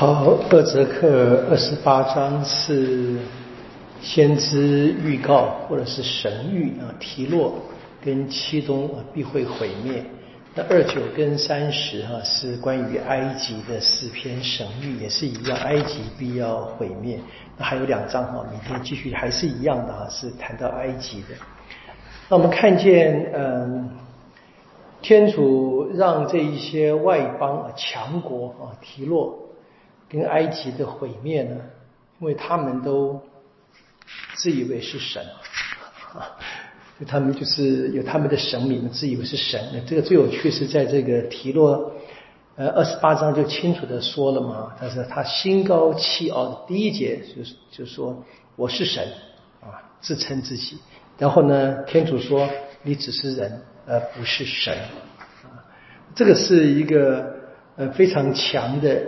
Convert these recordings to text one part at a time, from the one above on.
好，二泽克二十八章是先知预告或者是神谕啊，提洛跟七东啊必会毁灭。那二九跟三十哈是关于埃及的四篇神谕，也是一样，埃及必要毁灭。那还有两章哈，明天继续还是一样的哈，是谈到埃及的。那我们看见嗯，天主让这一些外邦啊强国啊提洛。跟埃及的毁灭呢？因为他们都自以为是神啊，就他们就是有他们的神明，自以为是神。这个最有趣是在这个提洛呃二十八章就清楚的说了嘛，他说他心高气傲的第一节就是就说我是神啊，自称自己。然后呢，天主说你只是人，而不是神。这个是一个呃非常强的。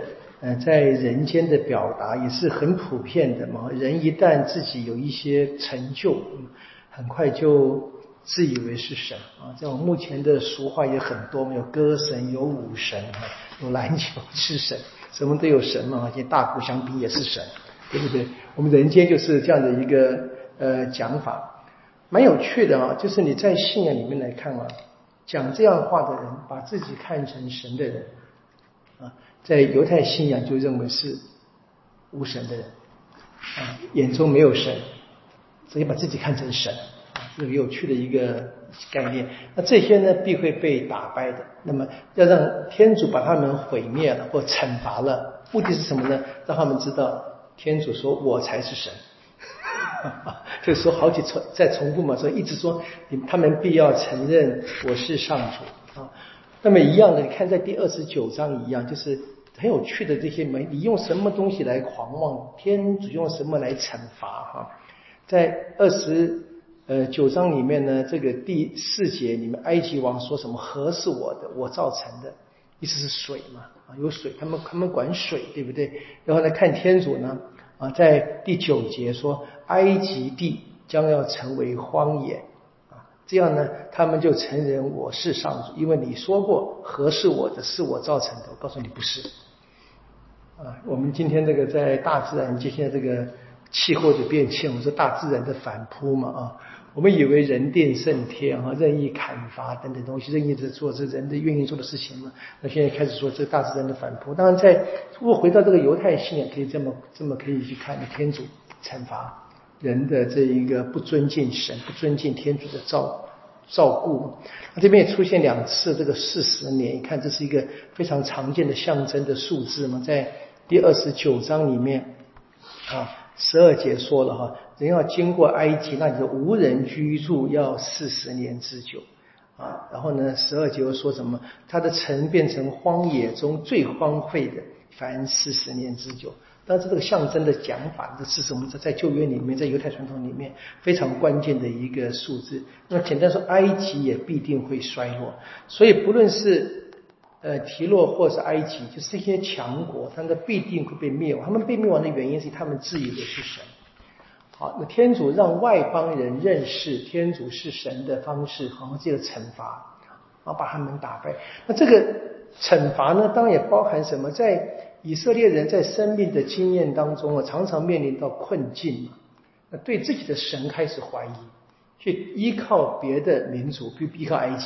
呃，在人间的表达也是很普遍的嘛。人一旦自己有一些成就，很快就自以为是神啊。这种目前的俗话也很多，有歌神，有武神，有篮球是神，什么都有神嘛。而且大鼓相比也是神，对不对？我们人间就是这样的一个呃讲法，蛮有趣的啊。就是你在信仰里面来看啊，讲这样话的人，把自己看成神的人在犹太信仰就认为是无神的人啊，眼中没有神，所以把自己看成神啊，这个有趣的一个概念。那这些呢必会被打败的。那么要让天主把他们毁灭了或惩罚了，目的是什么呢？让他们知道天主说我才是神，就说好几次再重复嘛，说一直说他们必要承认我是上主。那么一样的，你看在第二十九章一样，就是。很有趣的这些门，你用什么东西来狂妄？天主用什么来惩罚？哈，在二十呃九章里面呢，这个第四节里面，埃及王说什么？河是我的，我造成的，意思是水嘛？啊，有水，他们他们管水，对不对？然后来看天主呢？啊，在第九节说，埃及地将要成为荒野，这样呢，他们就承认我是上主，因为你说过河是我的，是我造成的。我告诉你不是。啊，我们今天这个在大自然界，现在这个气候的变迁，我们说大自然的反扑嘛啊，我们以为人定胜天啊，任意砍伐等等东西，任意的做这人的愿意做的事情嘛。那现在开始说这大自然的反扑，当然在如果回到这个犹太信仰，可以这么这么可以去看，天主惩罚人的这一个不尊敬神、不尊敬天主的照照顾。那这边也出现两次这个四十年，你看这是一个非常常见的象征的数字嘛，在。第二十九章里面啊，十二节说了哈，人要经过埃及，那你就无人居住，要四十年之久啊。然后呢，十二节又说什么？他的城变成荒野中最荒废的，凡四十年之久。但是这个象征的讲法，这是我们在在旧约里面，在犹太传统里面非常关键的一个数字。那简单说，埃及也必定会衰落。所以不论是呃，提洛或是埃及，就是这些强国，他们必定会被灭亡。他们被灭亡的原因是他们自以为是神。好，那天主让外邦人认识天主是神的方式，好像这个惩罚，然后把他们打败。那这个惩罚呢，当然也包含什么？在以色列人在生命的经验当中啊，常常面临到困境嘛，那对自己的神开始怀疑，去依靠别的民族，比依靠埃及。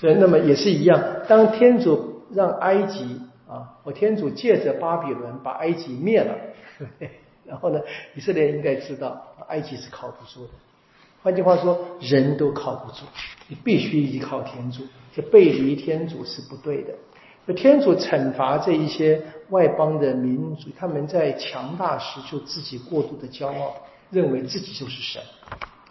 所以，那么也是一样。当天主让埃及啊，我天主借着巴比伦把埃及灭了，然后呢，以色列应该知道埃及是靠不住的。换句话说，人都靠不住，你必须依靠天主。这背离天主是不对的。天主惩罚这一些外邦的民族，他们在强大时就自己过度的骄傲，认为自己就是神。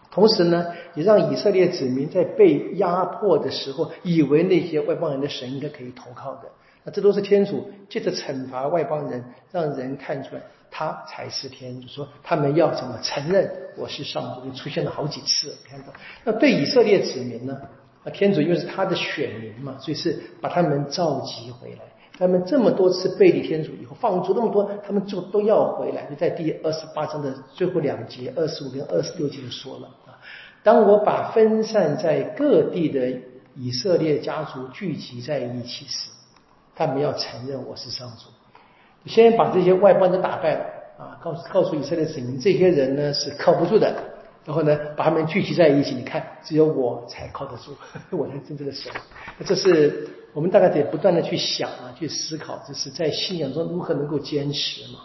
同时呢，也让以色列子民在被压迫的时候，以为那些外邦人的神应该可以投靠的。那这都是天主借着惩罚外邦人，让人看出来他才是天主。说他们要怎么承认我是上主，就出现了好几次。看到那对以色列子民呢？那天主因为是他的选民嘛，所以是把他们召集回来。他们这么多次背离天主以后，放逐那么多，他们就都要回来。就在第二十八章的最后两节，二十五跟二十六节就说了啊：当我把分散在各地的以色列家族聚集在一起时，他们要承认我是上主。先把这些外邦人打败了啊，告诉告诉以色列子民，这些人呢是靠不住的。然后呢，把他们聚集在一起，你看，只有我才靠得住，我才真正的神。这是我们大概得不断的去想啊，去思考，就是在信仰中如何能够坚持嘛。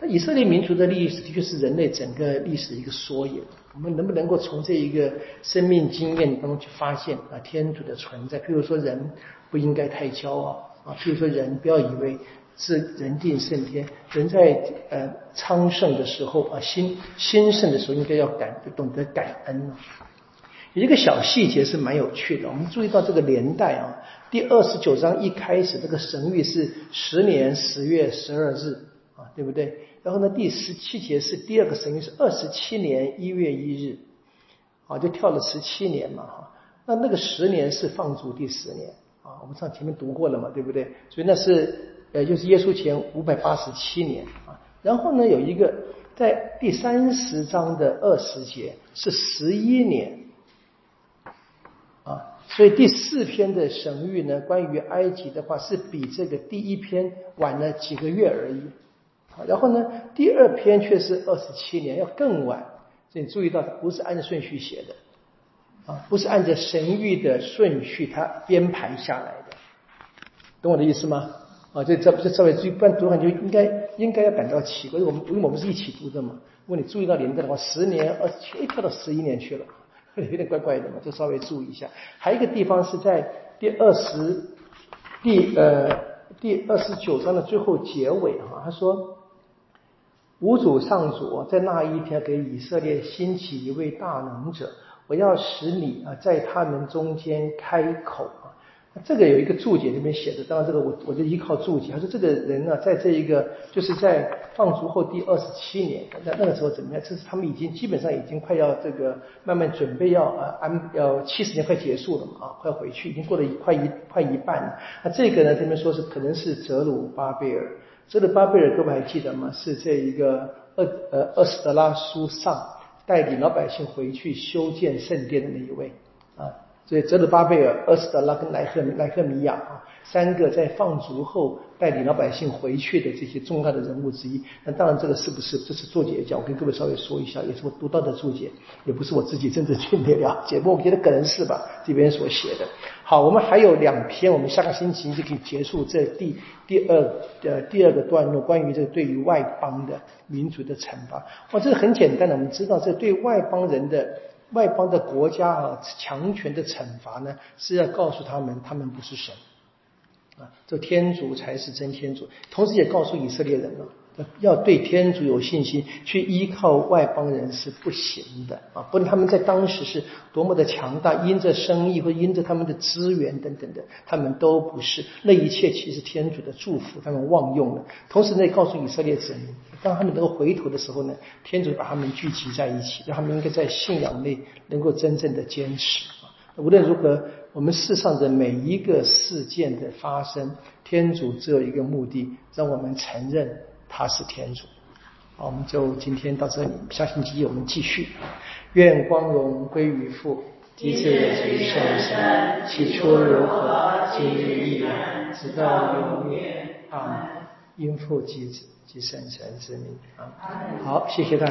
那以色列民族的历史的确是人类整个历史的一个缩影。我们能不能够从这一个生命经验当中去发现啊天主的存在？譬如说，人不应该太骄傲啊；譬如说，人不要以为是人定胜天。人在呃昌盛的时候啊，兴兴盛的时候，应该要感懂得感恩。有一个小细节是蛮有趣的，我们注意到这个年代啊，第二十九章一开始，这个神谕是十年十月十二日啊，对不对？然后呢，第十七节是第二个神谕，是二十七年一月一日，啊，就跳了十七年嘛，哈。那那个十年是放逐第十年啊，我们上前面读过了嘛，对不对？所以那是呃，就是耶稣前五百八十七年啊。然后呢，有一个在第三十章的二十节是十一年啊，所以第四篇的神谕呢，关于埃及的话是比这个第一篇晚了几个月而已。然后呢，第二篇却是二十七年，要更晚。所以你注意到它，不是按顺序写的，啊，不是按照神谕的顺序它编排下来的，懂我的意思吗？啊，这这这稍微注意，不然读完就应该应该要感到奇怪。因为我们因为我们是一起读的嘛，如果你注意到年代的话，十年二十七，跳到十一年去了，有点怪怪的嘛，就稍微注意一下。还有一个地方是在第二十第呃第二十九章的最后结尾哈，他说。五主上主在那一天给以色列兴起一位大能者，我要使你啊在他们中间开口啊。这个有一个注解里面写的，当然这个我我就依靠注解。他说这个人呢，在这一个就是在放逐后第二十七年，在那个时候怎么样？这是他们已经基本上已经快要这个慢慢准备要啊安要七十年快结束了嘛啊，快回去，已经过了一快一快一半了。那这个呢，这边说是可能是泽鲁巴贝尔。泽鲁巴贝尔，各位还记得吗？是这一个厄呃厄斯德拉书上带领老百姓回去修建圣殿的那一位。所以，泽鲁巴贝尔、厄斯德拉跟莱赫莱赫米亚啊，三个在放逐后带领老百姓回去的这些重要的人物之一。那当然，这个是不是这是注解讲？我跟各位稍微说一下，也是我读到的注解，也不是我自己真正去了解。不过，我觉得可能是吧，这边所写的。好，我们还有两篇，我们下个星期就可以结束这第第二的第二个段落，关于这个对于外邦的民族的惩罚。哇，这个很简单的，我们知道这对外邦人的。外邦的国家啊，强权的惩罚呢，是要告诉他们，他们不是神啊，这天主才是真天主。同时也告诉以色列人了。要对天主有信心，去依靠外邦人是不行的啊！不论他们在当时是多么的强大，因着生意或因着他们的资源等等的，他们都不是。那一切其实天主的祝福，他们忘用了。同时呢，告诉以色列子民，当他们能够回头的时候呢，天主把他们聚集在一起，让他们应该在信仰内能够真正的坚持啊！无论如何，我们世上的每一个事件的发生，天主只有一个目的，让我们承认。他是天主，好，我们就今天到这里，下星期一我们继续。愿光荣归于父，及子及圣神，起初如何，今日亦然，直到永远。啊，因父及子及圣神之名。啊，好，谢谢大家。